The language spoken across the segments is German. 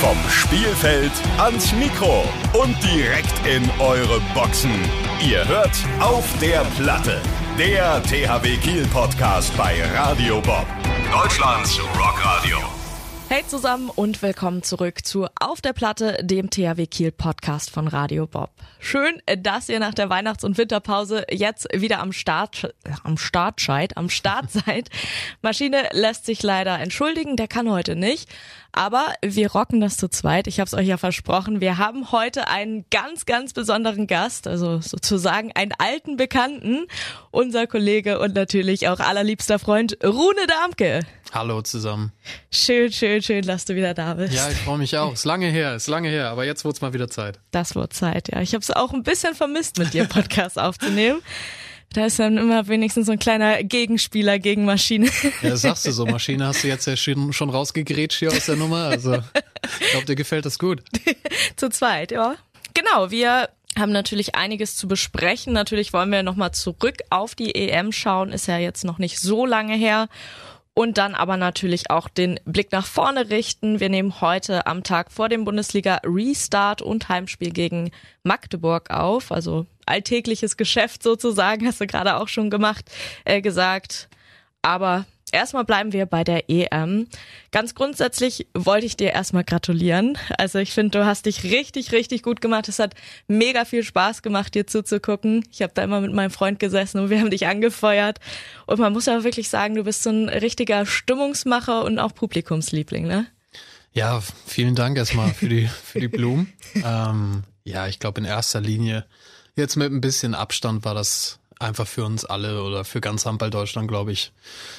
Vom Spielfeld ans Mikro und direkt in eure Boxen. Ihr hört auf der Platte. Der THW Kiel Podcast bei Radio Bob. Deutschlands Rockradio. Hey zusammen und willkommen zurück zu Auf der Platte, dem THW Kiel Podcast von Radio Bob. Schön, dass ihr nach der Weihnachts- und Winterpause jetzt wieder am Start, am Start seid, am Start seid. Maschine lässt sich leider entschuldigen, der kann heute nicht. Aber wir rocken das zu zweit. Ich habe es euch ja versprochen. Wir haben heute einen ganz, ganz besonderen Gast, also sozusagen einen alten Bekannten, unser Kollege und natürlich auch allerliebster Freund Rune Darmke. Hallo zusammen. Schön, schön, schön, dass du wieder da bist. Ja, ich freue mich auch. Ist lange her, ist lange her, aber jetzt wird's mal wieder Zeit. Das wird Zeit, ja. Ich habe es auch ein bisschen vermisst, mit dir Podcast aufzunehmen. Da ist dann immer wenigstens so ein kleiner Gegenspieler gegen Maschine. Ja, das sagst du so. Maschine hast du jetzt ja schon, schon rausgegrätscht hier aus der Nummer. Also, ich glaube, dir gefällt das gut. Zu zweit, ja. Genau, wir haben natürlich einiges zu besprechen. Natürlich wollen wir nochmal zurück auf die EM schauen. Ist ja jetzt noch nicht so lange her und dann aber natürlich auch den Blick nach vorne richten. Wir nehmen heute am Tag vor dem Bundesliga Restart und Heimspiel gegen Magdeburg auf, also alltägliches Geschäft sozusagen, hast du gerade auch schon gemacht, äh, gesagt. Aber Erstmal bleiben wir bei der EM. Ganz grundsätzlich wollte ich dir erstmal gratulieren. Also ich finde, du hast dich richtig, richtig gut gemacht. Es hat mega viel Spaß gemacht, dir zuzugucken. Ich habe da immer mit meinem Freund gesessen und wir haben dich angefeuert. Und man muss ja wirklich sagen, du bist so ein richtiger Stimmungsmacher und auch Publikumsliebling, ne? Ja, vielen Dank erstmal für die, für die Blumen. ähm, ja, ich glaube in erster Linie, jetzt mit ein bisschen Abstand war das einfach für uns alle oder für ganz Handball Deutschland, glaube ich,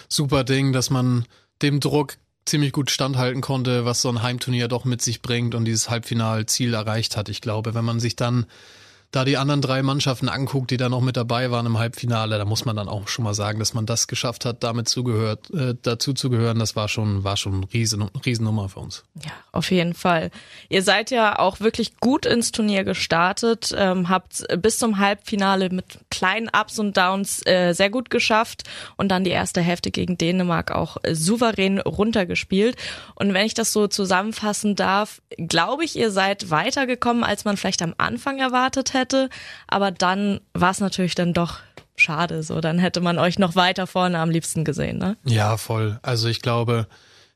super Ding, dass man dem Druck ziemlich gut standhalten konnte, was so ein Heimturnier doch mit sich bringt und dieses Halbfinalziel erreicht hat. Ich glaube, wenn man sich dann da die anderen drei Mannschaften anguckt, die da noch mit dabei waren im Halbfinale, da muss man dann auch schon mal sagen, dass man das geschafft hat, damit zugehört, äh, dazu zu gehören. Das war schon, war schon eine riesen, Riesennummer für uns. Ja, auf jeden Fall. Ihr seid ja auch wirklich gut ins Turnier gestartet, ähm, habt bis zum Halbfinale mit kleinen Ups und Downs äh, sehr gut geschafft und dann die erste Hälfte gegen Dänemark auch äh, souverän runtergespielt. Und wenn ich das so zusammenfassen darf, glaube ich, ihr seid weitergekommen, als man vielleicht am Anfang erwartet hätte hätte. Aber dann war es natürlich dann doch schade. So, dann hätte man euch noch weiter vorne am liebsten gesehen, ne? Ja, voll. Also ich glaube,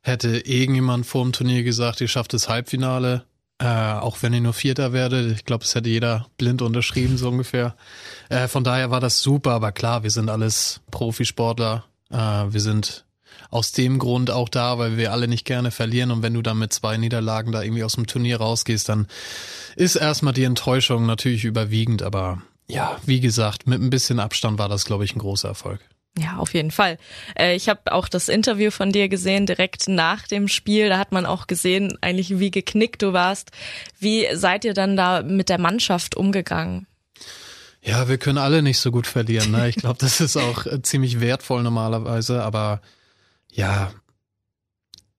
hätte irgendjemand vor dem Turnier gesagt, ihr schafft das Halbfinale, äh, auch wenn ihr nur Vierter werdet. Ich glaube, das hätte jeder blind unterschrieben, so ungefähr. Äh, von daher war das super, aber klar, wir sind alles Profisportler. Äh, wir sind aus dem Grund auch da, weil wir alle nicht gerne verlieren und wenn du dann mit zwei Niederlagen da irgendwie aus dem Turnier rausgehst, dann ist erstmal die Enttäuschung natürlich überwiegend, aber ja, wie gesagt, mit ein bisschen Abstand war das, glaube ich, ein großer Erfolg. Ja, auf jeden Fall. Äh, ich habe auch das Interview von dir gesehen, direkt nach dem Spiel. Da hat man auch gesehen, eigentlich wie geknickt du warst. Wie seid ihr dann da mit der Mannschaft umgegangen? Ja, wir können alle nicht so gut verlieren. Ne? Ich glaube, das ist auch ziemlich wertvoll normalerweise, aber ja,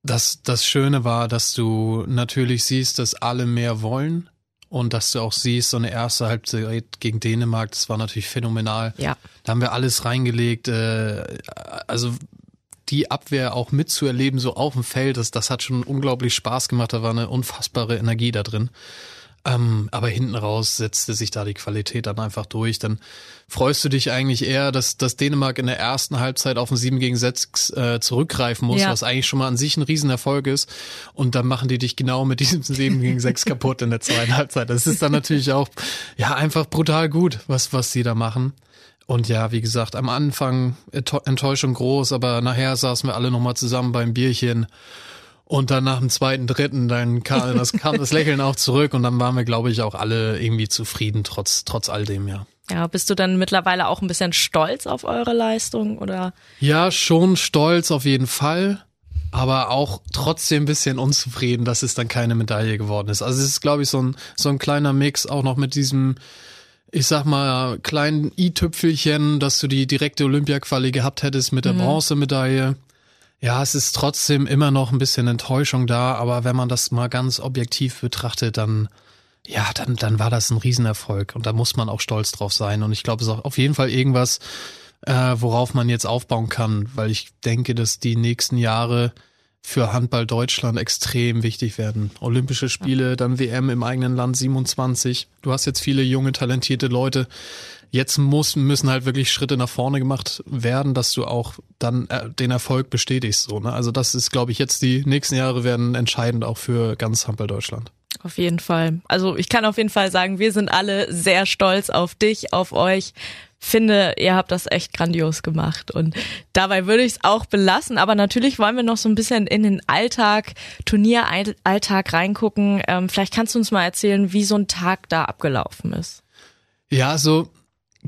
das, das Schöne war, dass du natürlich siehst, dass alle mehr wollen und dass du auch siehst, so eine erste Halbzeit gegen Dänemark, das war natürlich phänomenal. Ja. Da haben wir alles reingelegt. Äh, also die Abwehr auch mitzuerleben, so auf dem Feld, das, das hat schon unglaublich Spaß gemacht. Da war eine unfassbare Energie da drin. Ähm, aber hinten raus setzte sich da die Qualität dann einfach durch. Dann freust du dich eigentlich eher, dass, dass Dänemark in der ersten Halbzeit auf ein 7 gegen 6 äh, zurückgreifen muss, ja. was eigentlich schon mal an sich ein Riesenerfolg ist. Und dann machen die dich genau mit diesem 7 gegen 6 kaputt in der zweiten Halbzeit. Das ist dann natürlich auch ja einfach brutal gut, was, was sie da machen. Und ja, wie gesagt, am Anfang Enttäuschung groß, aber nachher saßen wir alle nochmal zusammen beim Bierchen und dann nach dem zweiten, dritten, dann kam das, kam das Lächeln auch zurück und dann waren wir, glaube ich, auch alle irgendwie zufrieden, trotz, trotz all dem, ja. Ja, bist du dann mittlerweile auch ein bisschen stolz auf eure Leistung oder? Ja, schon stolz auf jeden Fall, aber auch trotzdem ein bisschen unzufrieden, dass es dann keine Medaille geworden ist. Also es ist, glaube ich, so ein, so ein kleiner Mix auch noch mit diesem, ich sag mal, kleinen i-Tüpfelchen, dass du die direkte Olympia-Quali gehabt hättest mit der mhm. Bronzemedaille. Ja, es ist trotzdem immer noch ein bisschen Enttäuschung da, aber wenn man das mal ganz objektiv betrachtet, dann ja, dann, dann war das ein Riesenerfolg und da muss man auch stolz drauf sein. Und ich glaube, es ist auf jeden Fall irgendwas, äh, worauf man jetzt aufbauen kann, weil ich denke, dass die nächsten Jahre für Handball Deutschland extrem wichtig werden. Olympische Spiele, dann WM im eigenen Land 27. Du hast jetzt viele junge, talentierte Leute. Jetzt muss, müssen halt wirklich Schritte nach vorne gemacht werden, dass du auch dann äh, den Erfolg bestätigst. So, ne? Also das ist, glaube ich, jetzt die nächsten Jahre werden entscheidend auch für ganz Handball Deutschland. Auf jeden Fall. Also ich kann auf jeden Fall sagen, wir sind alle sehr stolz auf dich, auf euch. Finde, ihr habt das echt grandios gemacht. Und dabei würde ich es auch belassen. Aber natürlich wollen wir noch so ein bisschen in den Alltag, Turnieralltag reingucken. Ähm, vielleicht kannst du uns mal erzählen, wie so ein Tag da abgelaufen ist. Ja, so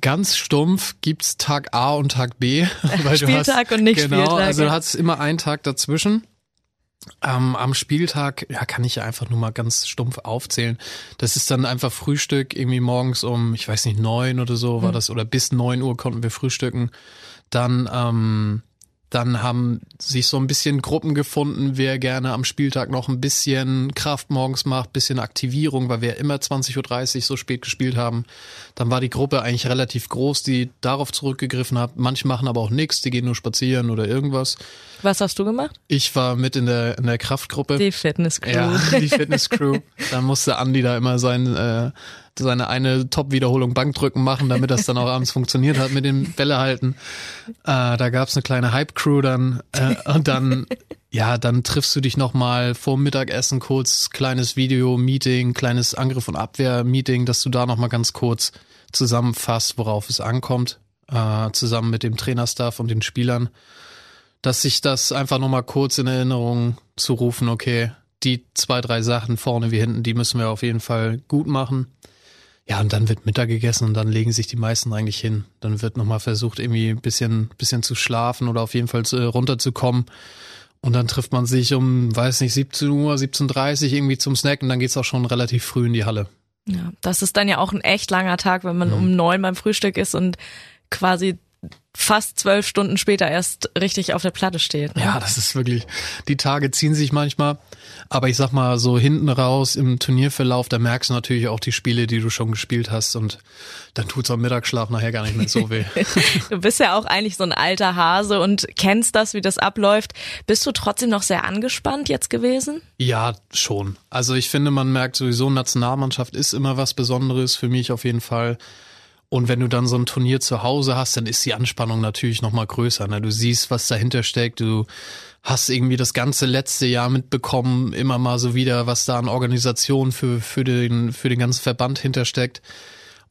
Ganz stumpf gibt's Tag A und Tag B. Weil Spieltag hast, und nicht genau, Spieltag. Also du hast immer einen Tag dazwischen. Ähm, am Spieltag, ja, kann ich ja einfach nur mal ganz stumpf aufzählen. Das ist dann einfach Frühstück, irgendwie morgens um, ich weiß nicht, neun oder so war mhm. das, oder bis neun Uhr konnten wir frühstücken. Dann ähm, dann haben sich so ein bisschen Gruppen gefunden, wer gerne am Spieltag noch ein bisschen Kraft morgens macht, bisschen Aktivierung, weil wir immer 20.30 Uhr so spät gespielt haben. Dann war die Gruppe eigentlich relativ groß, die darauf zurückgegriffen hat. Manche machen aber auch nichts, die gehen nur spazieren oder irgendwas. Was hast du gemacht? Ich war mit in der, in der Kraftgruppe. Die Fitnesscrew. Ja, die Fitnesscrew. Dann musste Andi da immer sein, äh, seine eine Top-Wiederholung Bankdrücken machen, damit das dann auch abends funktioniert hat mit dem Bälle halten. Äh, da gab's eine kleine Hype-Crew dann äh, und dann ja, dann triffst du dich nochmal vor Mittagessen kurz, kleines Video-Meeting, kleines Angriff- und Abwehr-Meeting, dass du da nochmal ganz kurz zusammenfasst, worauf es ankommt, äh, zusammen mit dem Trainerstaff und den Spielern, dass sich das einfach nochmal kurz in Erinnerung zu rufen, okay, die zwei, drei Sachen vorne wie hinten, die müssen wir auf jeden Fall gut machen. Ja, und dann wird Mittag gegessen und dann legen sich die meisten eigentlich hin. Dann wird nochmal versucht, irgendwie ein bisschen, bisschen zu schlafen oder auf jeden Fall zu, runterzukommen. Und dann trifft man sich um, weiß nicht, 17 Uhr, 17.30 Uhr irgendwie zum Snack und dann geht's auch schon relativ früh in die Halle. Ja, das ist dann ja auch ein echt langer Tag, wenn man mhm. um neun beim Frühstück ist und quasi fast zwölf Stunden später erst richtig auf der Platte steht. Ne? Ja, das ist wirklich, die Tage ziehen sich manchmal. Aber ich sag mal, so hinten raus im Turnierverlauf, da merkst du natürlich auch die Spiele, die du schon gespielt hast und dann tut's am Mittagsschlaf nachher gar nicht mehr so weh. du bist ja auch eigentlich so ein alter Hase und kennst das, wie das abläuft. Bist du trotzdem noch sehr angespannt jetzt gewesen? Ja, schon. Also ich finde, man merkt sowieso, Nationalmannschaft ist immer was Besonderes für mich auf jeden Fall. Und wenn du dann so ein Turnier zu Hause hast, dann ist die Anspannung natürlich nochmal größer. Ne? Du siehst, was dahinter steckt. Du hast irgendwie das ganze letzte Jahr mitbekommen, immer mal so wieder, was da an Organisation für, für, den, für den ganzen Verband hintersteckt.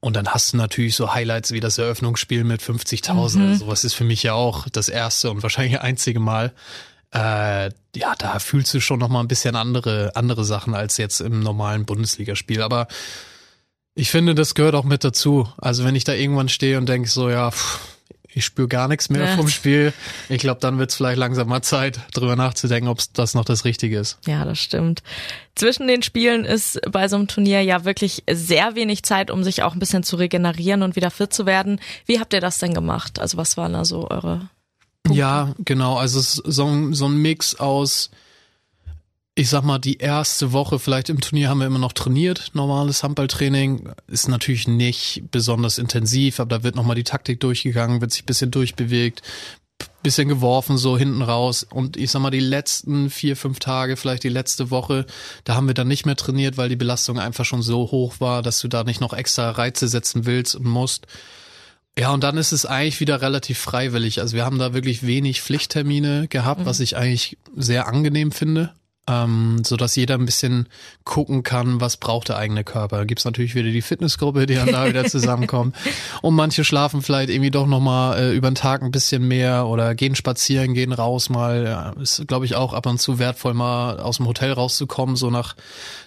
Und dann hast du natürlich so Highlights wie das Eröffnungsspiel mit 50.000. Mhm. Sowas ist für mich ja auch das erste und wahrscheinlich einzige Mal. Äh, ja, da fühlst du schon nochmal ein bisschen andere, andere Sachen als jetzt im normalen Bundesligaspiel. Aber ich finde, das gehört auch mit dazu. Also wenn ich da irgendwann stehe und denke so, ja, pff, ich spüre gar nichts mehr ja. vom Spiel. Ich glaube, dann wird es vielleicht langsam mal Zeit, drüber nachzudenken, ob das noch das Richtige ist. Ja, das stimmt. Zwischen den Spielen ist bei so einem Turnier ja wirklich sehr wenig Zeit, um sich auch ein bisschen zu regenerieren und wieder fit zu werden. Wie habt ihr das denn gemacht? Also was waren da so eure Punkte? Ja, genau. Also so, so ein Mix aus ich sag mal, die erste Woche vielleicht im Turnier haben wir immer noch trainiert. Normales Handballtraining ist natürlich nicht besonders intensiv, aber da wird nochmal die Taktik durchgegangen, wird sich ein bisschen durchbewegt, bisschen geworfen, so hinten raus. Und ich sag mal, die letzten vier, fünf Tage, vielleicht die letzte Woche, da haben wir dann nicht mehr trainiert, weil die Belastung einfach schon so hoch war, dass du da nicht noch extra Reize setzen willst und musst. Ja, und dann ist es eigentlich wieder relativ freiwillig. Also wir haben da wirklich wenig Pflichttermine gehabt, mhm. was ich eigentlich sehr angenehm finde ähm, so dass jeder ein bisschen gucken kann, was braucht der eigene Körper. Da gibt's natürlich wieder die Fitnessgruppe, die dann da wieder zusammenkommt. Und manche schlafen vielleicht irgendwie doch nochmal äh, über den Tag ein bisschen mehr oder gehen spazieren, gehen raus mal. Ja, ist, glaube ich, auch ab und zu wertvoll, mal aus dem Hotel rauszukommen, so nach,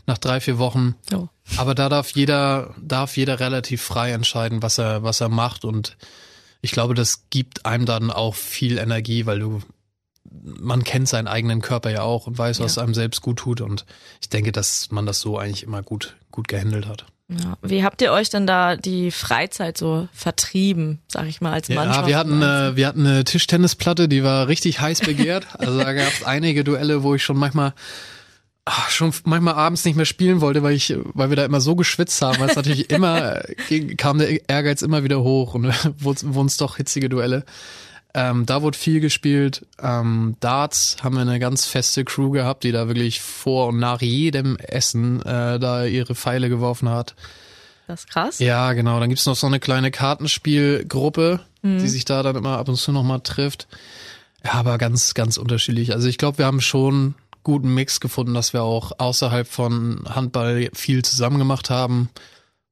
nach drei, vier Wochen. Oh. Aber da darf jeder, darf jeder relativ frei entscheiden, was er, was er macht und ich glaube, das gibt einem dann auch viel Energie, weil du man kennt seinen eigenen Körper ja auch und weiß, was ja. einem selbst gut tut. Und ich denke, dass man das so eigentlich immer gut, gut gehandelt hat. Ja. Wie habt ihr euch denn da die Freizeit so vertrieben, sag ich mal, als Mannschaft? Ja, wir hatten, äh, wir hatten eine Tischtennisplatte, die war richtig heiß begehrt. Also da gab es einige Duelle, wo ich schon manchmal ach, schon manchmal abends nicht mehr spielen wollte, weil ich, weil wir da immer so geschwitzt haben, weil es natürlich immer kam der Ehrgeiz immer wieder hoch und wurden es doch hitzige Duelle. Ähm, da wurde viel gespielt. Ähm, Darts haben wir eine ganz feste Crew gehabt, die da wirklich vor und nach jedem Essen äh, da ihre Pfeile geworfen hat. Das ist krass. Ja, genau. Dann gibt's noch so eine kleine Kartenspielgruppe, mhm. die sich da dann immer ab und zu nochmal trifft. Ja, aber ganz, ganz unterschiedlich. Also ich glaube, wir haben schon guten Mix gefunden, dass wir auch außerhalb von Handball viel zusammen gemacht haben.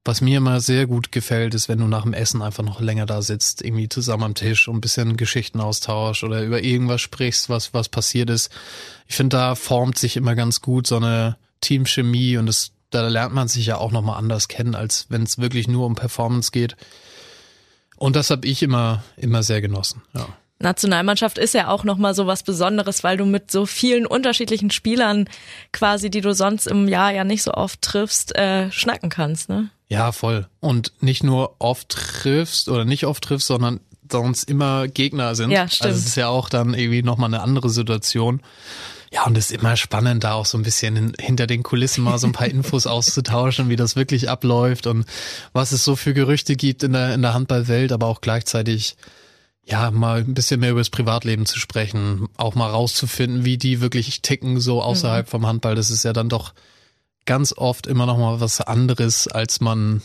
Was mir immer sehr gut gefällt, ist, wenn du nach dem Essen einfach noch länger da sitzt, irgendwie zusammen am Tisch und ein bisschen Geschichten austauscht oder über irgendwas sprichst, was, was passiert ist. Ich finde, da formt sich immer ganz gut so eine Teamchemie und das, da lernt man sich ja auch nochmal anders kennen, als wenn es wirklich nur um Performance geht. Und das habe ich immer, immer sehr genossen, ja. Nationalmannschaft ist ja auch nochmal so was Besonderes, weil du mit so vielen unterschiedlichen Spielern quasi, die du sonst im Jahr ja nicht so oft triffst, äh, schnacken kannst, ne? Ja, voll. Und nicht nur oft triffst oder nicht oft triffst, sondern sonst immer Gegner sind. Ja, stimmt. Also es ist ja auch dann irgendwie nochmal eine andere Situation. Ja, und es ist immer spannend, da auch so ein bisschen hinter den Kulissen mal so ein paar Infos auszutauschen, wie das wirklich abläuft und was es so für Gerüchte gibt in der, in der Handballwelt, aber auch gleichzeitig ja, mal ein bisschen mehr über das Privatleben zu sprechen, auch mal rauszufinden, wie die wirklich ticken, so außerhalb mhm. vom Handball. Das ist ja dann doch ganz oft immer noch mal was anderes, als man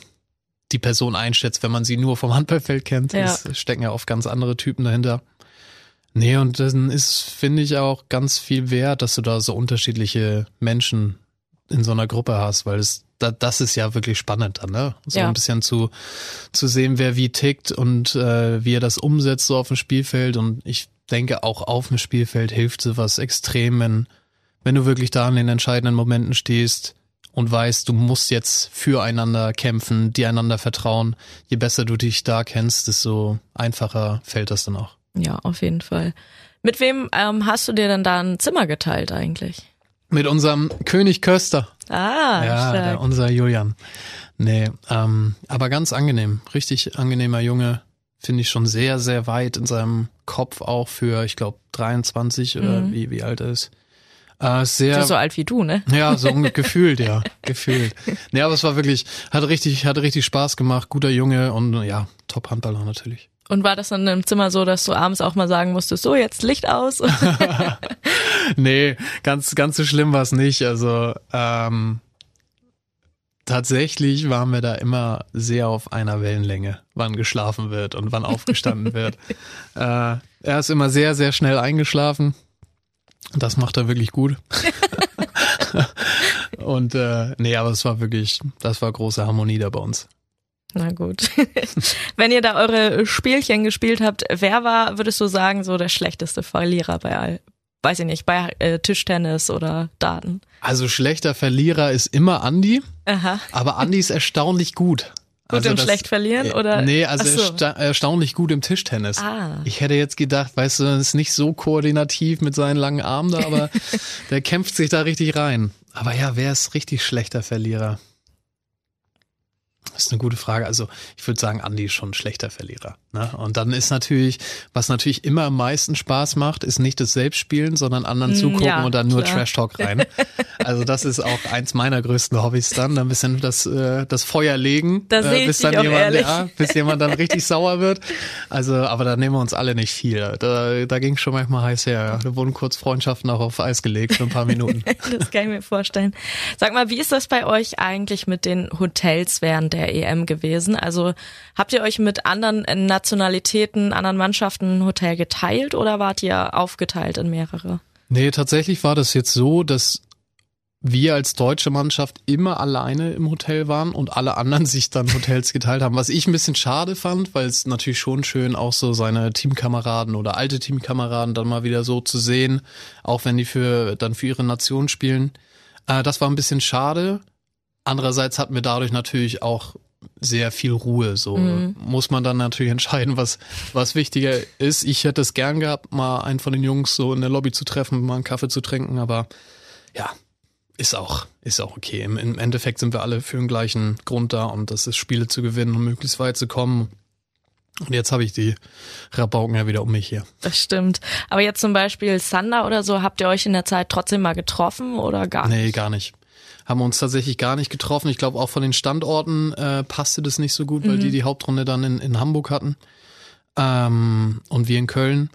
die Person einschätzt, wenn man sie nur vom Handballfeld kennt. Ja. Es stecken ja oft ganz andere Typen dahinter. Nee, und dann ist, finde ich, auch ganz viel wert, dass du da so unterschiedliche Menschen in so einer Gruppe hast, weil es da, das ist ja wirklich spannend dann, ne? So ja. ein bisschen zu, zu sehen, wer wie tickt und äh, wie er das umsetzt so auf dem Spielfeld. Und ich denke, auch auf dem Spielfeld hilft sowas extrem, wenn, wenn du wirklich da in den entscheidenden Momenten stehst und weißt, du musst jetzt füreinander kämpfen, dir einander vertrauen. Je besser du dich da kennst, desto einfacher fällt das dann auch. Ja, auf jeden Fall. Mit wem ähm, hast du dir denn da ein Zimmer geteilt eigentlich? Mit unserem König Köster. Ah, ja, der, unser Julian. Nee, ähm, aber ganz angenehm. Richtig angenehmer Junge. Finde ich schon sehr, sehr weit in seinem Kopf auch für, ich glaube, 23 oder mhm. wie, wie alt er ist. Äh, sehr, so alt wie du, ne? Ja, so gefühlt, ja, gefühlt. Nee, aber es war wirklich, hat richtig, hat richtig Spaß gemacht, guter Junge und ja, Top Handballer natürlich. Und war das dann im Zimmer so, dass du abends auch mal sagen musstest, so jetzt Licht aus? nee, ganz, ganz so schlimm war es nicht. Also ähm, tatsächlich waren wir da immer sehr auf einer Wellenlänge, wann geschlafen wird und wann aufgestanden wird. Äh, er ist immer sehr, sehr schnell eingeschlafen. Das macht er wirklich gut. und äh, nee, aber es war wirklich, das war große Harmonie da bei uns. Na gut. Wenn ihr da eure Spielchen gespielt habt, wer war, würdest du sagen, so der schlechteste Verlierer bei all, weiß ich nicht, bei äh, Tischtennis oder Daten? Also schlechter Verlierer ist immer Andi. Aha. Aber Andi ist erstaunlich gut. Gut also im das, schlecht verlieren äh, oder? Nee, also so. ersta erstaunlich gut im Tischtennis. Ah. Ich hätte jetzt gedacht, weißt du, ist nicht so koordinativ mit seinen langen Armen da, aber der kämpft sich da richtig rein. Aber ja, wer ist richtig schlechter Verlierer? Das ist eine gute Frage. Also ich würde sagen, Andi ist schon ein schlechter Verlierer. Ne? Und dann ist natürlich, was natürlich immer am meisten Spaß macht, ist nicht das Selbstspielen, sondern anderen mm, zugucken ja, und dann nur klar. Trash Talk rein. Also das ist auch eins meiner größten Hobbys dann, ein bisschen das, äh, das Feuer legen, das äh, bis dann jemand, ja, bis jemand dann richtig sauer wird. Also, aber da nehmen wir uns alle nicht viel. Da, da ging schon manchmal heiß her. Da wurden kurz Freundschaften auch auf Eis gelegt für ein paar Minuten. das kann ich mir vorstellen. Sag mal, wie ist das bei euch eigentlich mit den Hotels während der EM gewesen? Also habt ihr euch mit anderen Nationalitäten, anderen Mannschaften ein Hotel geteilt oder wart ihr aufgeteilt in mehrere? Nee, tatsächlich war das jetzt so, dass wir als deutsche Mannschaft immer alleine im Hotel waren und alle anderen sich dann Hotels geteilt haben. Was ich ein bisschen schade fand, weil es natürlich schon schön auch so seine Teamkameraden oder alte Teamkameraden dann mal wieder so zu sehen, auch wenn die für dann für ihre Nation spielen. Äh, das war ein bisschen schade. Andererseits hatten wir dadurch natürlich auch sehr viel Ruhe. So mhm. muss man dann natürlich entscheiden, was, was wichtiger ist. Ich hätte es gern gehabt, mal einen von den Jungs so in der Lobby zu treffen, mal einen Kaffee zu trinken, aber ja, ist auch, ist auch okay. Im, Im Endeffekt sind wir alle für den gleichen Grund da und das ist Spiele zu gewinnen und möglichst weit zu kommen. Und jetzt habe ich die Rabauken ja wieder um mich hier. Das stimmt. Aber jetzt zum Beispiel Sander oder so, habt ihr euch in der Zeit trotzdem mal getroffen oder gar nicht? Nee, gar nicht haben wir uns tatsächlich gar nicht getroffen. Ich glaube, auch von den Standorten äh, passte das nicht so gut, weil mhm. die die Hauptrunde dann in, in Hamburg hatten. Ähm, und wir in Köln.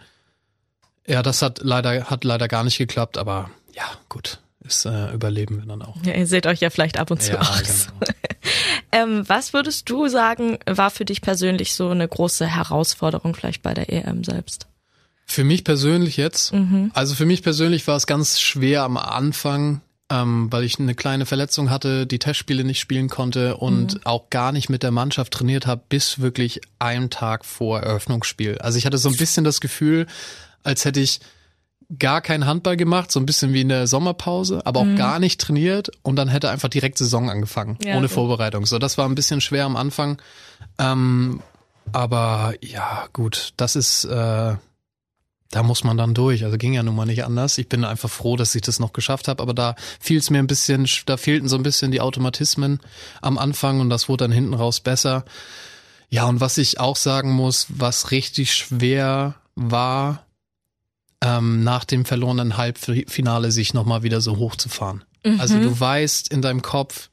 Ja, das hat leider, hat leider gar nicht geklappt, aber ja, gut. Ist äh, überleben wir dann auch. Ja, ihr seht euch ja vielleicht ab und zu Ja, aus. genau. ähm, was würdest du sagen, war für dich persönlich so eine große Herausforderung vielleicht bei der EM selbst? Für mich persönlich jetzt, Mhm. also für mich persönlich war es ganz schwer am Anfang, ähm, weil ich eine kleine Verletzung hatte, die Testspiele nicht spielen konnte und Mhm. auch gar nicht mit der Mannschaft trainiert habe, bis wirklich einen Tag vor Eröffnungsspiel. Also ich hatte so ein bisschen das Gefühl, als hätte ich gar keinen Handball gemacht, so ein bisschen wie in der Sommerpause, aber auch gar nicht trainiert und dann hätte einfach direkt Saison angefangen, Mhm. Ja, ohne so. Vorbereitung. So, das war ein bisschen schwer am Anfang. Ähm, aber ja, gut, das ist, äh, da muss man dann durch. Also ging ja nun mal nicht anders. Ich bin einfach froh, dass ich das noch geschafft habe, aber da fiel es mir ein bisschen, da fehlten so ein bisschen die Automatismen am Anfang und das wurde dann hinten raus besser. Ja, und was ich auch sagen muss, was richtig schwer war, ähm, nach dem verlorenen Halbfinale sich nochmal wieder so hochzufahren. Also du weißt in deinem Kopf,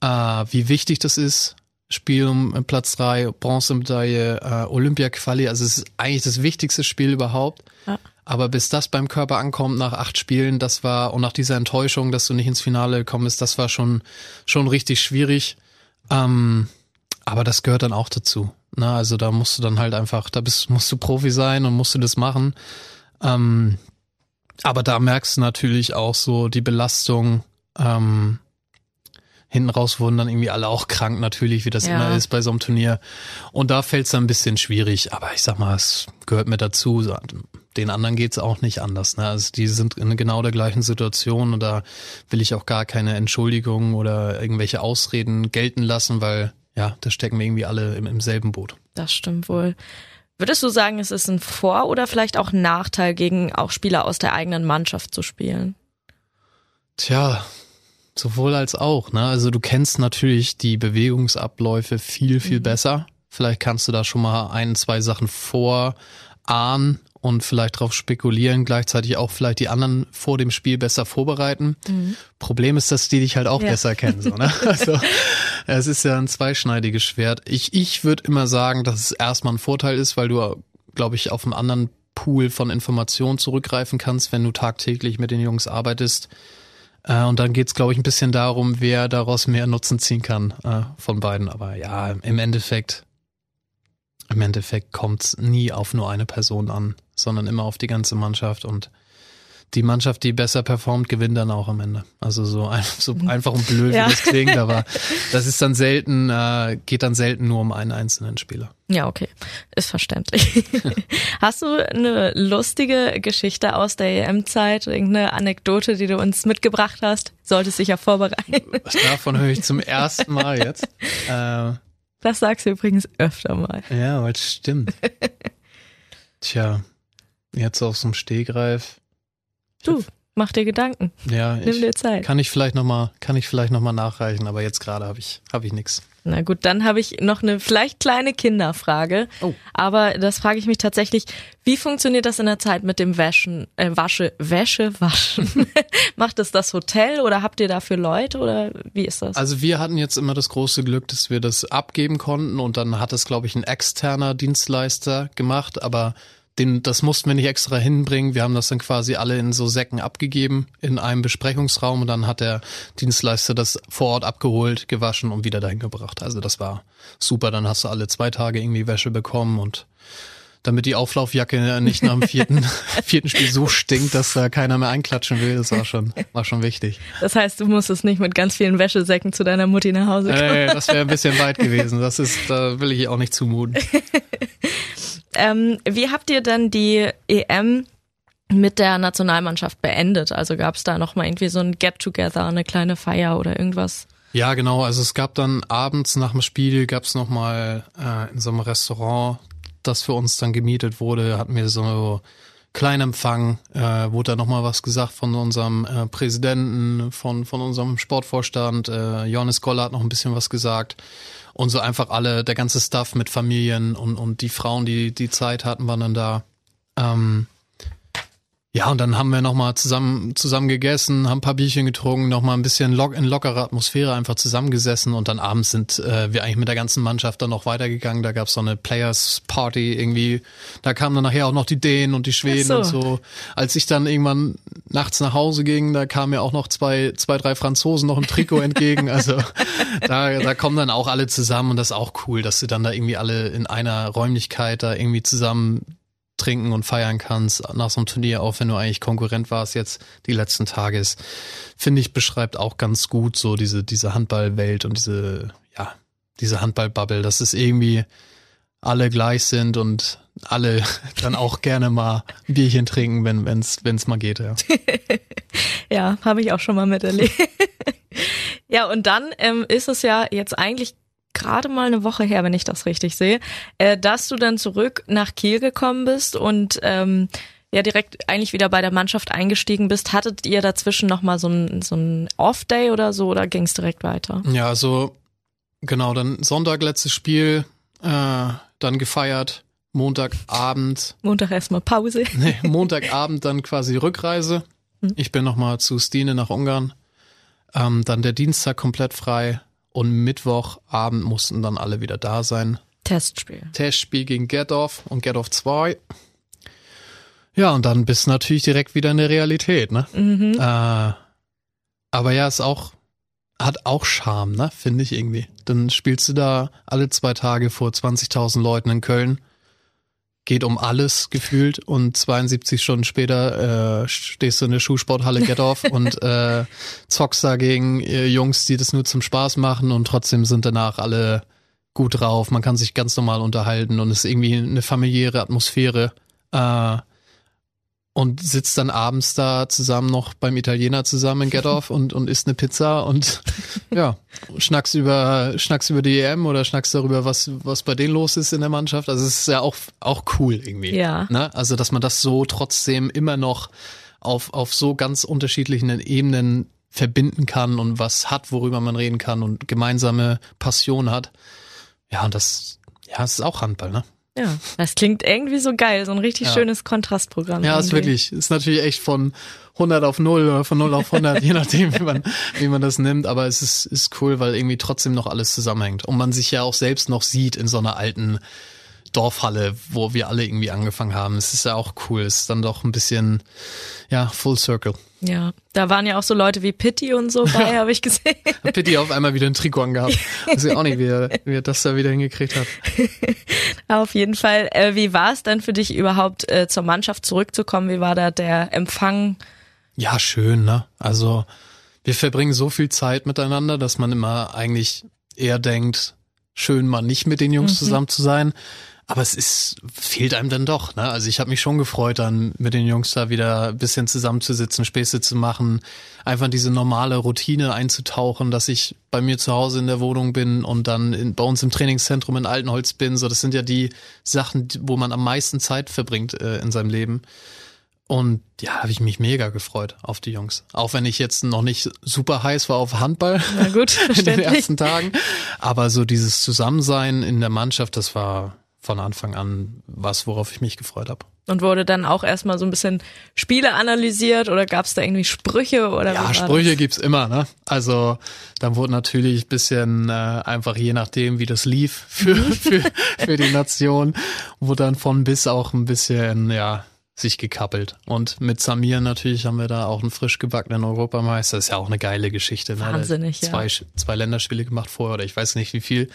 äh, wie wichtig das ist. Spiel um äh, Platz drei, Bronzemedaille, äh, Olympia-Quali. Also es ist eigentlich das wichtigste Spiel überhaupt. Ja. Aber bis das beim Körper ankommt nach acht Spielen, das war, und nach dieser Enttäuschung, dass du nicht ins Finale gekommen bist, das war schon, schon richtig schwierig. Ähm, aber das gehört dann auch dazu. Na, also da musst du dann halt einfach, da bist, musst du Profi sein und musst du das machen. Ähm, aber da merkst du natürlich auch so die Belastung. Ähm, hinten raus wurden dann irgendwie alle auch krank, natürlich, wie das Ja. immer ist bei so einem Turnier. Und da fällt es dann ein bisschen schwierig. Aber ich sag mal, es gehört mit dazu. Den anderen geht's auch nicht anders. Ne? Also die sind in genau der gleichen Situation und da will ich auch gar keine Entschuldigung oder irgendwelche Ausreden gelten lassen, weil ja, da stecken wir irgendwie alle im, im selben Boot. Das stimmt wohl. Würdest du sagen, es ist ein Vor- oder vielleicht auch ein Nachteil, gegen auch Spieler aus der eigenen Mannschaft zu spielen? Tja, sowohl als auch. Ne? Also du kennst natürlich die Bewegungsabläufe viel, viel besser. Vielleicht kannst du da schon mal ein, zwei Sachen vorahnen und vielleicht drauf spekulieren, gleichzeitig auch vielleicht die anderen vor dem Spiel besser vorbereiten. Problem ist, dass die dich halt auch Ja. besser kennen. So, ne? Also es ist ja ein zweischneidiges Schwert. Ich, ich würde immer sagen, dass es erstmal ein Vorteil ist, weil du, glaube ich, auf einen anderen Pool von Informationen zurückgreifen kannst, wenn du tagtäglich mit den Jungs arbeitest. Äh, und dann geht's, glaube ich, ein bisschen darum, wer daraus mehr Nutzen ziehen kann äh, von beiden. Aber ja, im Endeffekt, im Endeffekt kommt's nie auf nur eine Person an, sondern immer auf die ganze Mannschaft und die Mannschaft, die besser performt, gewinnt dann auch am Ende. Also so, ein, so einfach und blöd, Ja. wie das klingt, aber das ist dann selten, äh, geht dann selten nur um einen einzelnen Spieler. Ja, okay. Ist verständlich. Hast du eine lustige Geschichte aus der EM-Zeit, irgendeine Anekdote, die du uns mitgebracht hast? Solltest dich ja vorbereiten. Davon höre ich zum ersten Mal jetzt. Äh, Das sagst du übrigens öfter mal. Ja, weil es stimmt. Tja, jetzt auf so einem Stehgreif. Du, mach dir Gedanken. Ja, Nimm ich, dir Zeit. kann ich vielleicht noch mal, kann ich vielleicht noch mal nachreichen, aber jetzt gerade habe ich, habe ich nix. Na gut, dann habe ich noch eine vielleicht kleine Kinderfrage. Oh. Aber das frage ich mich tatsächlich, wie funktioniert das in der Zeit mit dem Wäschen, äh, Wasche, Wäsche, Waschen? Macht es das Hotel oder habt ihr dafür Leute oder wie ist das? Also wir hatten jetzt immer das große Glück, dass wir das abgeben konnten und dann hat es, glaube ich, ein externer Dienstleister gemacht, aber den, das mussten wir nicht extra hinbringen. Wir haben das dann quasi alle in so Säcken abgegeben in einem Besprechungsraum und dann hat der Dienstleister das vor Ort abgeholt, gewaschen und wieder dahin gebracht. Also das war super. Dann hast du alle zwei Tage irgendwie Wäsche bekommen und damit die Auflaufjacke nicht nach dem vierten, vierten Spiel so stinkt, dass da keiner mehr einklatschen will, das war schon, war schon wichtig. Das heißt, du musstest nicht mit ganz vielen Wäschesäcken zu deiner Mutti nach Hause kommen. Ey, das wäre ein bisschen weit gewesen. Das ist, da will ich auch nicht zumuten. Ähm, wie habt ihr dann die EM mit der Nationalmannschaft beendet? Also gab es da nochmal irgendwie so ein Get-Together, eine kleine Feier oder irgendwas? Ja, genau. Also es gab dann abends nach dem Spiel gab es nochmal äh, in so einem Restaurant, das für uns dann gemietet wurde, hatten wir so Kleinempfang, äh, wurde da nochmal was gesagt von unserem äh, Präsidenten, von, von unserem Sportvorstand. Äh, Johannes Goller hat noch ein bisschen was gesagt. Und so einfach alle, der ganze Staff mit Familien und, und die Frauen, die die Zeit hatten, waren dann da. Ähm, Ja, und dann haben wir nochmal zusammen, zusammen gegessen, haben ein paar Bierchen getrunken, nochmal ein bisschen lock, in lockerer Atmosphäre einfach zusammengesessen und dann abends sind äh, wir eigentlich mit der ganzen Mannschaft dann noch weitergegangen. Da gab's so eine Players Party irgendwie. Da kamen dann nachher auch noch die Dänen und die Schweden so. und so. Als ich dann irgendwann nachts nach Hause ging, da kamen mir auch noch zwei, zwei, drei Franzosen noch im Trikot entgegen. Also da, da kommen dann auch alle zusammen und das ist auch cool, dass sie dann da irgendwie alle in einer Räumlichkeit da irgendwie zusammen trinken und feiern kannst nach so einem Turnier, auch wenn du eigentlich Konkurrent warst jetzt die letzten Tage ist, finde ich, beschreibt auch ganz gut so diese, diese Handballwelt und diese, ja, diese Handballbubble, dass es irgendwie alle gleich sind und alle dann auch gerne mal ein Bierchen trinken, wenn wenn's wenn's mal geht, ja. ja, habe ich auch schon mal miterlebt. ja, und dann ähm, ist es ja jetzt eigentlich gerade mal eine Woche her, wenn ich das richtig sehe, äh, dass du dann zurück nach Kiel gekommen bist und ähm, ja direkt eigentlich wieder bei der Mannschaft eingestiegen bist. Hattet ihr dazwischen nochmal so ein, so ein Off-Day oder so oder ging es direkt weiter? Ja, also genau, dann Sonntag letztes Spiel, äh, dann gefeiert, Montagabend. Montag erstmal Pause. Nee, Montagabend dann quasi Rückreise. Hm. Ich bin nochmal zu Stine nach Ungarn. Ähm, dann der Dienstag komplett frei und Mittwochabend mussten dann alle wieder da sein. Testspiel. Testspiel gegen Gerdorf und Gerdorf 2. Ja, und dann bist du natürlich direkt wieder in der Realität, ne? Mhm. Äh, aber ja, ist auch, hat auch Charme, ne? Finde ich irgendwie. Dann spielst du da alle zwei Tage vor 20.000 Leuten in Köln geht um alles gefühlt und 72 Stunden später äh, stehst du in der Schuhsporthalle Gettorf und äh, zockst da gegen äh, Jungs, die das nur zum Spaß machen und trotzdem sind danach alle gut drauf. Man kann sich ganz normal unterhalten und es ist irgendwie eine familiäre Atmosphäre. Äh, und sitzt dann abends da zusammen noch beim Italiener zusammen in Gettorf und, und isst eine Pizza und ja, schnackst über, schnackst über die EM oder schnackst darüber, was, was bei denen los ist in der Mannschaft. Also es ist ja auch, auch cool irgendwie. Ja. Ne? Also, dass man das so trotzdem immer noch auf, auf so ganz unterschiedlichen Ebenen verbinden kann und was hat, worüber man reden kann und gemeinsame Passion hat. Ja, und das, ja, es ist auch Handball, ne? Ja, das klingt irgendwie so geil, so ein richtig ja. schönes Kontrastprogramm. Ja, irgendwie. ist wirklich, ist natürlich echt von 100 auf 0 oder von 0 auf 100, je nachdem, wie man, wie man das nimmt. Aber es ist, ist cool, weil irgendwie trotzdem noch alles zusammenhängt und man sich ja auch selbst noch sieht in so einer alten Dorfhalle, wo wir alle irgendwie angefangen haben. Es ist ja auch cool. Es ist dann doch ein bisschen, ja, Full Circle. Ja, da waren ja auch so Leute wie Pitti und so bei, habe ich gesehen. Pitti auf einmal wieder ein Trikot angehabt. Weiß ich auch nicht, wie er, wie er das da wieder hingekriegt hat. auf jeden Fall. Äh, wie war es dann für dich überhaupt äh, zur Mannschaft zurückzukommen? Wie war da der Empfang? Ja, schön, ne? Also wir verbringen so viel Zeit miteinander, dass man immer eigentlich eher denkt, schön mal nicht mit den Jungs mhm. zusammen zu sein. Aber es ist, fehlt einem dann doch, ne? Also ich habe mich schon gefreut, dann mit den Jungs da wieder ein bisschen zusammenzusitzen, Späße zu machen, einfach diese normale Routine einzutauchen, dass ich bei mir zu Hause in der Wohnung bin und dann in, bei uns im Trainingszentrum in Altenholz bin. So, das sind ja die Sachen, wo man am meisten Zeit verbringt äh, in seinem Leben. Und ja, habe ich mich mega gefreut auf die Jungs. Auch wenn ich jetzt noch nicht super heiß war auf Handball Na gut, in den ersten Tagen. Aber so dieses Zusammensein in der Mannschaft, das war von Anfang an was, worauf ich mich gefreut habe. Und wurde dann auch erstmal so ein bisschen Spiele analysiert oder gab es da irgendwie Sprüche oder Ja, Sprüche das? gibt's immer, ne? Also dann wurde natürlich bisschen äh, einfach je nachdem, wie das lief für, für, für die Nation, wurde dann von bis auch ein bisschen, ja, sich gekappelt. Und mit Samir natürlich haben wir da auch einen frisch gebackenen Europameister. Das ist ja auch eine geile Geschichte. Ne? Wahnsinnig, zwei, ja. Zwei Länderspiele gemacht vorher oder ich weiß nicht wie viel.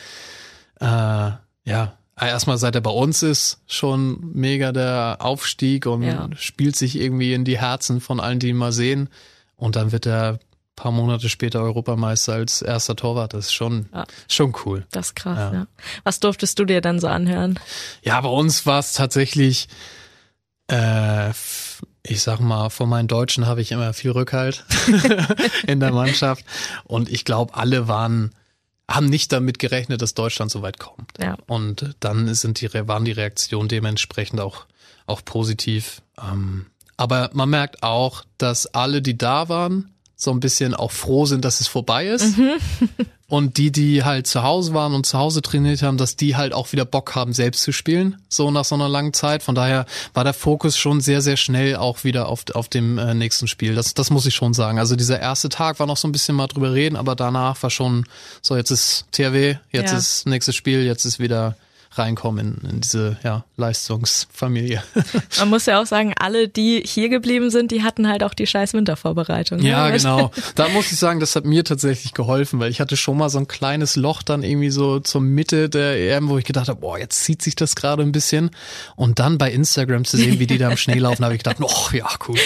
Äh, ja, erstmal seit er bei uns ist, schon mega der Aufstieg und ja. spielt sich irgendwie in die Herzen von allen, die ihn mal sehen. Und dann wird er paar Monate später Europameister als erster Torwart. Das ist schon, ja. schon cool. Das ist krass, ja. ja. Was durftest du dir dann so anhören? Ja, bei uns war es tatsächlich, äh, ich sag mal, von meinen Deutschen habe ich immer viel Rückhalt in der Mannschaft. Und ich glaube, alle waren haben nicht damit gerechnet, dass Deutschland so weit kommt. Ja. Und dann sind die, waren die Reaktionen dementsprechend auch, auch positiv. Ähm, aber man merkt auch, dass alle, die da waren, so ein bisschen auch froh sind, dass es vorbei ist. Mhm. und die, die halt zu Hause waren und zu Hause trainiert haben, dass die halt auch wieder Bock haben, selbst zu spielen, so nach so einer langen Zeit. Von daher war der Fokus schon sehr, sehr schnell auch wieder auf, auf dem äh, nächsten Spiel. Das, das muss ich schon sagen. Also dieser erste Tag war noch so ein bisschen mal drüber reden, aber danach war schon so, jetzt ist THW, jetzt ja. ist nächstes Spiel, jetzt ist wieder reinkommen in, in diese ja, Leistungsfamilie. Man muss ja auch sagen, alle, die hier geblieben sind, die hatten halt auch die scheiß Wintervorbereitung. Ne? Ja, genau. Da muss ich sagen, das hat mir tatsächlich geholfen, weil ich hatte schon mal so ein kleines Loch dann irgendwie so zur Mitte der EM, wo ich gedacht habe, boah, jetzt zieht sich das gerade ein bisschen. Und dann bei Instagram zu sehen, wie die da im Schnee laufen, habe ich gedacht, oh ja, cool,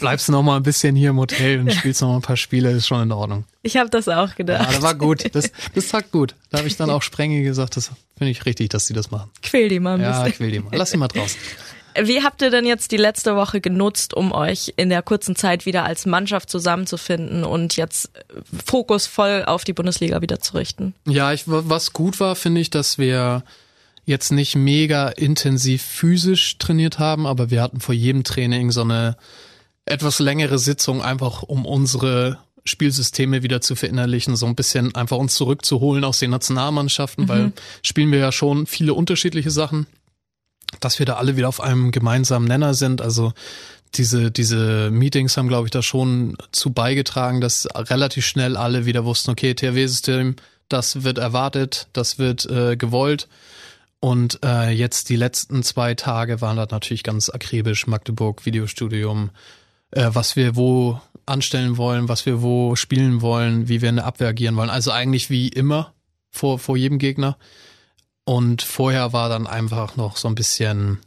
bleibst du noch mal ein bisschen hier im Hotel und spielst noch mal ein paar Spiele, ist schon in Ordnung. Ich habe das auch gedacht. Ja, das war gut. Das, das tat gut. Da habe ich dann auch Sprenge gesagt, das finde ich richtig, dass sie das machen. Quäl die mal ein bisschen. Ja, quäl die mal. Lass sie mal draußen. Wie habt ihr denn jetzt die letzte Woche genutzt, um euch in der kurzen Zeit wieder als Mannschaft zusammenzufinden und jetzt Fokus voll auf die Bundesliga wieder zu richten? Ja, ich, was gut war, finde ich, dass wir jetzt nicht mega intensiv physisch trainiert haben, aber wir hatten vor jedem Training so eine etwas längere Sitzung, einfach um unsere Spielsysteme wieder zu verinnerlichen, so ein bisschen einfach uns zurückzuholen aus den Nationalmannschaften, mhm. weil spielen wir ja schon viele unterschiedliche Sachen, dass wir da alle wieder auf einem gemeinsamen Nenner sind. Also diese, diese Meetings haben, glaube ich, da schon zu beigetragen, dass relativ schnell alle wieder wussten, okay, THW-System, das wird erwartet, das wird äh, gewollt. Und äh, jetzt die letzten zwei Tage waren da natürlich ganz akribisch. Magdeburg, Videostudium, äh, was wir wo anstellen wollen, was wir wo spielen wollen, wie wir eine Abwehr agieren wollen. Also eigentlich wie immer vor, vor jedem Gegner. Und vorher war dann einfach noch so ein bisschen,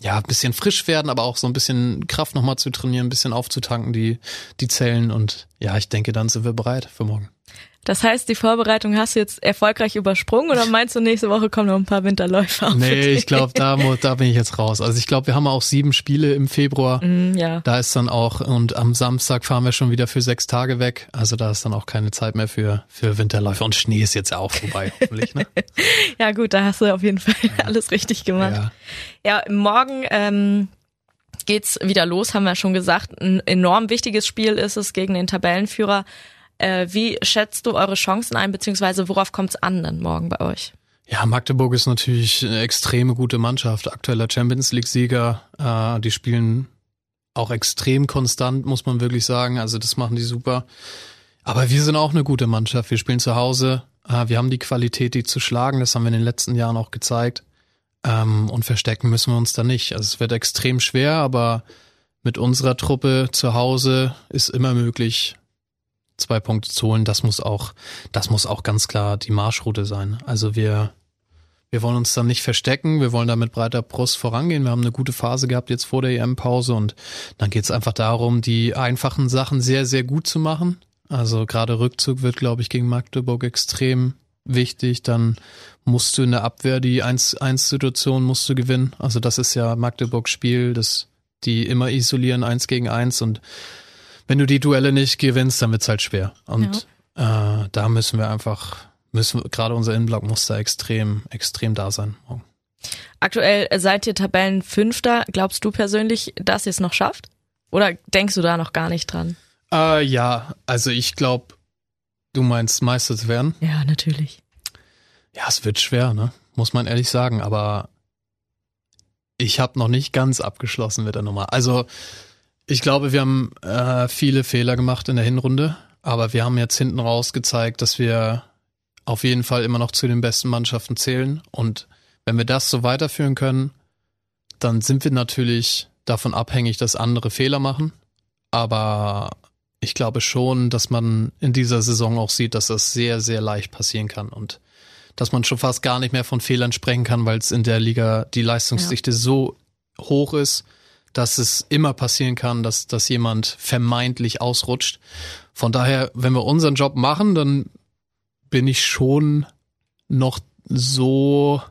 ja, ein bisschen frisch werden, aber auch so ein bisschen Kraft nochmal zu trainieren, ein bisschen aufzutanken, die, die Zellen. Und ja, ich denke, dann sind wir bereit für morgen. Das heißt, die Vorbereitung hast du jetzt erfolgreich übersprungen oder meinst du, nächste Woche kommen noch ein paar Winterläufer? Nee, ich glaube, da, da bin ich jetzt raus. Also ich glaube, wir haben auch sieben Spiele im Februar. Mm, ja. Da ist dann auch, und am Samstag fahren wir schon wieder für sechs Tage weg. Also da ist dann auch keine Zeit mehr für, für Winterläufer. Und Schnee ist jetzt ja auch vorbei, hoffentlich. Ne? ja gut, da hast du auf jeden Fall ja. alles richtig gemacht. Ja, ja morgen ähm, geht's wieder los, haben wir schon gesagt. Ein enorm wichtiges Spiel ist es gegen den Tabellenführer äh, wie schätzt du eure Chancen ein, beziehungsweise worauf kommt es an dann morgen bei euch? Ja, Magdeburg ist natürlich eine extreme gute Mannschaft, aktueller Champions League-Sieger. Äh, die spielen auch extrem konstant, muss man wirklich sagen. Also das machen die super. Aber wir sind auch eine gute Mannschaft. Wir spielen zu Hause. Äh, wir haben die Qualität, die zu schlagen. Das haben wir in den letzten Jahren auch gezeigt. Ähm, und verstecken müssen wir uns da nicht. Also es wird extrem schwer, aber mit unserer Truppe zu Hause ist immer möglich, zwei Punkte zu holen, das muss auch, das muss auch ganz klar die Marschroute sein. Also wir, wir wollen uns dann nicht verstecken, wir wollen da mit breiter Brust vorangehen. Wir haben eine gute Phase gehabt jetzt vor der EM-Pause und dann geht es einfach darum, die einfachen Sachen sehr, sehr gut zu machen. Also gerade Rückzug wird, glaube ich, gegen Magdeburg extrem wichtig. Dann musst du in der Abwehr die 1-1-Situation musst du gewinnen. Also das ist ja Magdeburgs Spiel, das die immer isolieren eins gegen eins und wenn du die Duelle nicht gewinnst, dann wird's halt schwer. Und ja. äh, da müssen wir einfach, müssen gerade unser Innenblock muss da extrem, extrem da sein. Morgen. Aktuell seid ihr Tabellenfünfter. Glaubst du persönlich, dass ihr es noch schafft? Oder denkst du da noch gar nicht dran? Äh, ja, also ich glaube, du meinst Meister zu werden. Ja, natürlich. Ja, es wird schwer, ne? Muss man ehrlich sagen. Aber ich habe noch nicht ganz abgeschlossen mit der Nummer. Also ich glaube, wir haben äh, viele Fehler gemacht in der Hinrunde, aber wir haben jetzt hinten raus gezeigt, dass wir auf jeden Fall immer noch zu den besten Mannschaften zählen. Und wenn wir das so weiterführen können, dann sind wir natürlich davon abhängig, dass andere Fehler machen. Aber ich glaube schon, dass man in dieser Saison auch sieht, dass das sehr, sehr leicht passieren kann und dass man schon fast gar nicht mehr von Fehlern sprechen kann, weil es in der Liga die Leistungsdichte ja. so hoch ist, dass es immer passieren kann, dass, dass jemand vermeintlich ausrutscht. Von daher, wenn wir unseren Job machen, dann bin ich schon noch so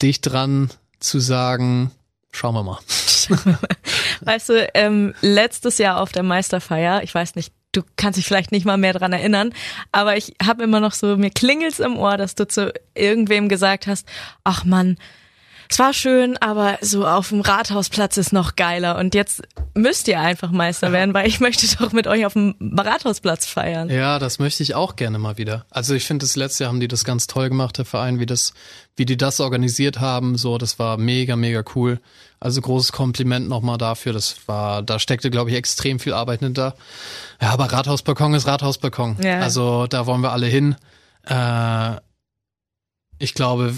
dicht dran zu sagen, schauen wir mal. Weißt du, ähm, letztes Jahr auf der Meisterfeier, ich weiß nicht, du kannst dich vielleicht nicht mal mehr dran erinnern, aber ich habe immer noch so, mir klingelt's im Ohr, dass du zu irgendwem gesagt hast, ach Mann, es war schön, aber so auf dem Rathausplatz ist noch geiler. Und jetzt müsst ihr einfach Meister werden, weil ich möchte doch mit euch auf dem Rathausplatz feiern. Ja, das möchte ich auch gerne mal wieder. Also ich finde, das letzte Jahr haben die das ganz toll gemacht, der Verein, wie das, wie die das organisiert haben. So, das war mega, mega cool. Also großes Kompliment nochmal dafür. Das war, da steckte, glaube ich, extrem viel Arbeit hinter. Ja, aber Rathausbalkon ist Rathausbalkon. Ja. Also da wollen wir alle hin. Äh, ich glaube,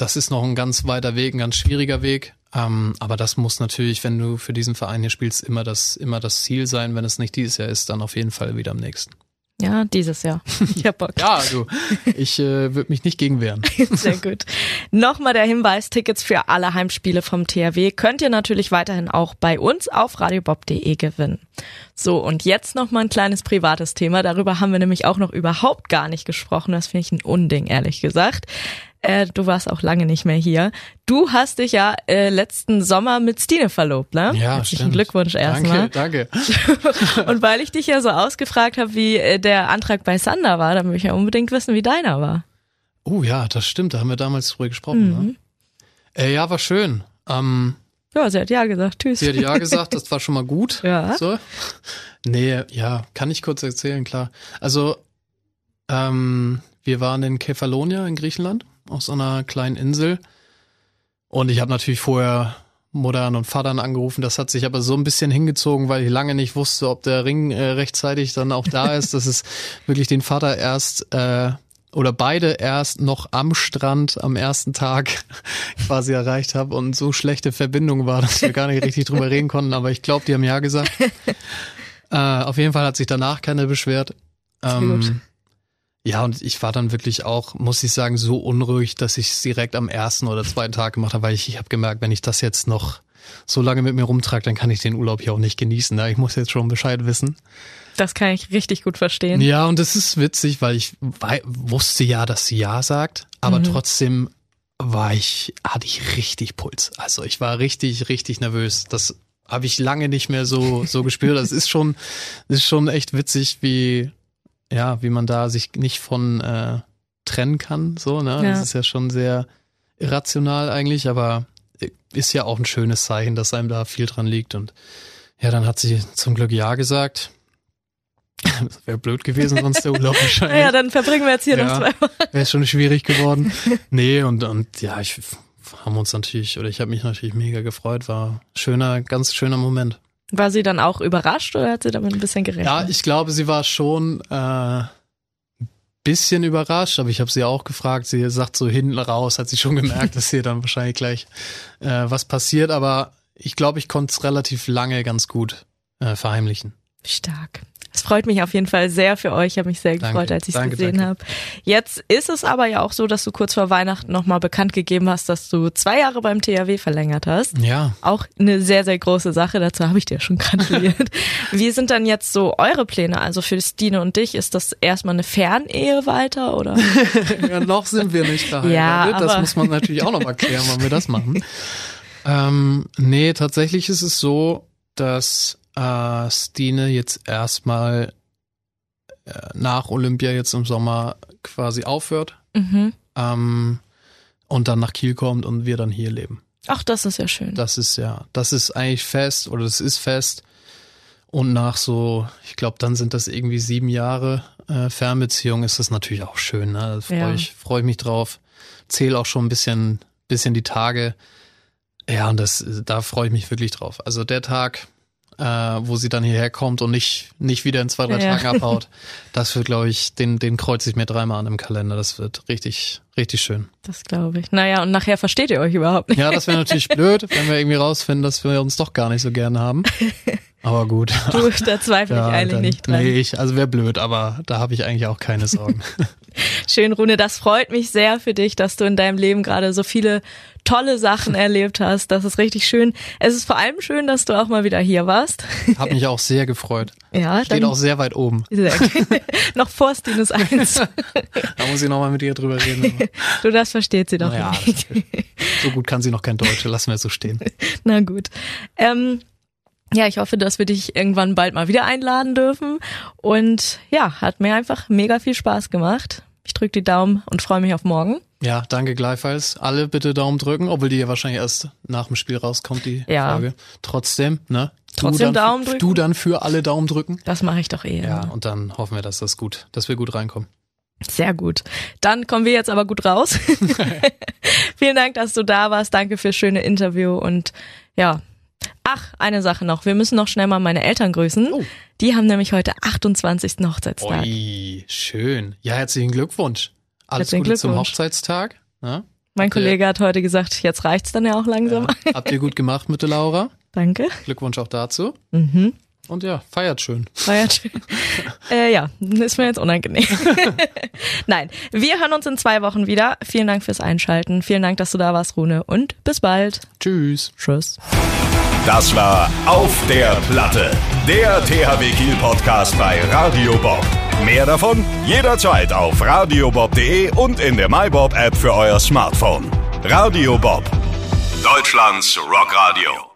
das ist noch ein ganz weiter Weg, ein ganz schwieriger Weg. Ähm, aber das muss natürlich, wenn du für diesen Verein hier spielst, immer das, immer das Ziel sein. Wenn es nicht dieses Jahr ist, dann auf jeden Fall wieder am nächsten. Ja, dieses Jahr. Ich hab Bock. Ja, also ich äh, würde mich nicht gegen wehren. Sehr gut. Nochmal der Hinweis, Tickets für alle Heimspiele vom THW könnt ihr natürlich weiterhin auch bei uns auf radiobob.de gewinnen. So, und jetzt nochmal ein kleines privates Thema. Darüber haben wir nämlich auch noch überhaupt gar nicht gesprochen. Das finde ich ein Unding, ehrlich gesagt. Äh, du warst auch lange nicht mehr hier. Du hast dich ja äh, letzten Sommer mit Stine verlobt, ne? Ja, Herzlichen. Glückwunsch erstmal. Danke, danke. Und weil ich dich ja so ausgefragt habe, wie äh, der Antrag bei Sander war, dann will ich ja unbedingt wissen, wie deiner war. Oh ja, das stimmt. Da haben wir damals drüber gesprochen. Mhm. Ne? Äh, ja, war schön. Ähm, Ja, sie hat ja gesagt. Tschüss. sie hat ja gesagt, das war schon mal gut. Ja. So. Nee, ja, kann ich kurz erzählen, klar. Also, ähm, wir waren in Kefalonia in Griechenland, auf so einer kleinen Insel. Und ich habe natürlich vorher Muttern und Vatern angerufen. Das hat sich aber so ein bisschen hingezogen, weil ich lange nicht wusste, ob der Ring äh, rechtzeitig dann auch da ist. dass es wirklich den Vater erst äh, oder beide erst noch am Strand am ersten Tag quasi erreicht habe und so schlechte Verbindung war, dass wir gar nicht richtig drüber reden konnten. Aber ich glaube, die haben ja gesagt. Äh, auf jeden Fall hat sich danach keiner beschwert. Ähm, ja, und ich war dann wirklich auch, muss ich sagen, so unruhig, dass ich es direkt am ersten oder zweiten Tag gemacht habe, weil ich, ich habe gemerkt, wenn ich das jetzt noch so lange mit mir rumtrage, dann kann ich den Urlaub hier auch nicht genießen. Ne? Ich muss jetzt schon Bescheid wissen. Das kann ich richtig gut verstehen. Ja, und es ist witzig, weil ich wusste ja, dass sie ja sagt, aber Mhm. trotzdem war ich, hatte ich richtig Puls. Also ich war richtig, richtig nervös. Das habe ich lange nicht mehr so, so gespürt. Das ist schon, ist schon echt witzig, wie, ja, wie man da sich nicht von äh, trennen kann. So, ne? Ja. Das ist ja schon sehr irrational eigentlich, aber ist ja auch ein schönes Zeichen, dass einem da viel dran liegt. Und ja, dann hat sie zum Glück Ja gesagt. Das wäre blöd gewesen, sonst der Urlaub wahrscheinlich. Naja, dann verbringen wir jetzt hier Ja. noch zwei Wochen. Wäre schon schwierig geworden. Nee, und, und ja, ich haben uns natürlich, oder ich habe mich natürlich mega gefreut, war schöner, ganz schöner Moment. War sie dann auch überrascht oder hat sie damit ein bisschen gerechnet? Ja, ich glaube, sie war schon äh, ein bisschen überrascht, aber ich habe sie auch gefragt. Sie sagt so hinten raus, hat sie schon gemerkt, dass hier dann wahrscheinlich gleich äh, was passiert, aber ich glaube, ich konnte es relativ lange ganz gut äh, verheimlichen. Stark. Es freut mich auf jeden Fall sehr für euch. Ich habe mich sehr Danke. gefreut, als ich es gesehen habe. Jetzt ist es aber ja auch so, dass du kurz vor Weihnachten nochmal bekannt gegeben hast, dass du zwei Jahre beim THW verlängert hast. Ja, Auch eine sehr, sehr große Sache. Dazu habe ich dir schon gratuliert. Wie sind dann jetzt so eure Pläne? Also für Stine und dich, ist das erstmal eine Fernehe weiter oder? ja, noch sind wir nicht verheiratet. Ja, das muss man natürlich auch noch mal klären, wann wir das machen. ähm, nee, tatsächlich ist es so, dass äh, Stine jetzt erstmal äh, nach Olympia jetzt im Sommer quasi aufhört mhm. ähm, und dann nach Kiel kommt und wir dann hier leben. Ach, das ist ja schön. Das ist ja, das ist eigentlich fest oder das ist fest. Und nach so, ich glaube, dann sind das irgendwie sieben Jahre äh, Fernbeziehung, ist das natürlich auch schön. Ne? Da freue Ja. ich, freu ich mich drauf. Zähle auch schon ein bisschen, bisschen die Tage. Ja, und das, da freue ich mich wirklich drauf. Also der Tag, äh, wo sie dann hierher kommt und nicht, nicht wieder in zwei, drei Ja. Tagen abhaut, das wird, glaube ich, den, den kreuze ich mir dreimal an im Kalender. Das wird richtig, richtig schön. Das glaube ich. Naja, und nachher versteht ihr euch überhaupt nicht. Ja, das wäre natürlich blöd, wenn wir irgendwie rausfinden, dass wir uns doch gar nicht so gerne haben. Aber gut. Du, da zweifle ich Ja, eigentlich dann- nicht dran. Nee, ich, also wäre blöd, aber da habe ich eigentlich auch keine Sorgen. Schön, Rune, das freut mich sehr für dich, dass du in deinem Leben gerade so viele tolle Sachen erlebt hast. Das ist richtig schön. Es ist vor allem schön, dass du auch mal wieder hier warst. Hab mich auch sehr gefreut. Ja, Steht auch sehr weit oben. Sehr noch vor Stinus 1. Da muss ich nochmal mit ihr drüber reden. Du, das versteht sie doch Naja, nicht. So gut kann sie noch kein Deutsch, lassen wir es so stehen. Na gut. Ähm, ja, ich hoffe, dass wir dich irgendwann bald mal wieder einladen dürfen. Und ja, hat mir einfach mega viel Spaß gemacht. Ich drücke die Daumen und freue mich auf morgen. Ja, danke gleichfalls. Alle bitte Daumen drücken, obwohl die ja wahrscheinlich erst nach dem Spiel rauskommt, die Ja. Frage. Trotzdem, ne? Trotzdem dann, Daumen drücken? Du dann für alle Daumen drücken. Das mache ich doch eh. Ja, und dann hoffen wir, dass das gut, dass wir gut reinkommen. Sehr gut. Dann kommen wir jetzt aber gut raus. Vielen Dank, dass du da warst. Danke fürs schöne Interview und ja. Ach, eine Sache noch. Wir müssen noch schnell mal meine Eltern grüßen. Oh. Die haben nämlich heute 28. Hochzeitstag. Ui, schön. Ja, herzlichen Glückwunsch. Alles Herzlichen Gute zum. Hochzeitstag. Ne? Mein Kollege hat heute gesagt, jetzt reicht's dann ja auch langsam. Ja. Habt ihr gut gemacht mit der Laura. Danke. Glückwunsch auch dazu. Mhm. Und ja, feiert schön. Feiert schön. äh, ja, ist mir jetzt unangenehm. Nein, wir hören uns in zwei Wochen wieder. Vielen Dank fürs Einschalten. Vielen Dank, dass du da warst, Rune. Und bis bald. Tschüss. Tschüss. Das war Auf der Platte, der THW Kiel Podcast bei Radio Bob. Mehr davon jederzeit auf radiobob.de und in der MyBob App für euer Smartphone. Radio Bob, Deutschlands Rockradio.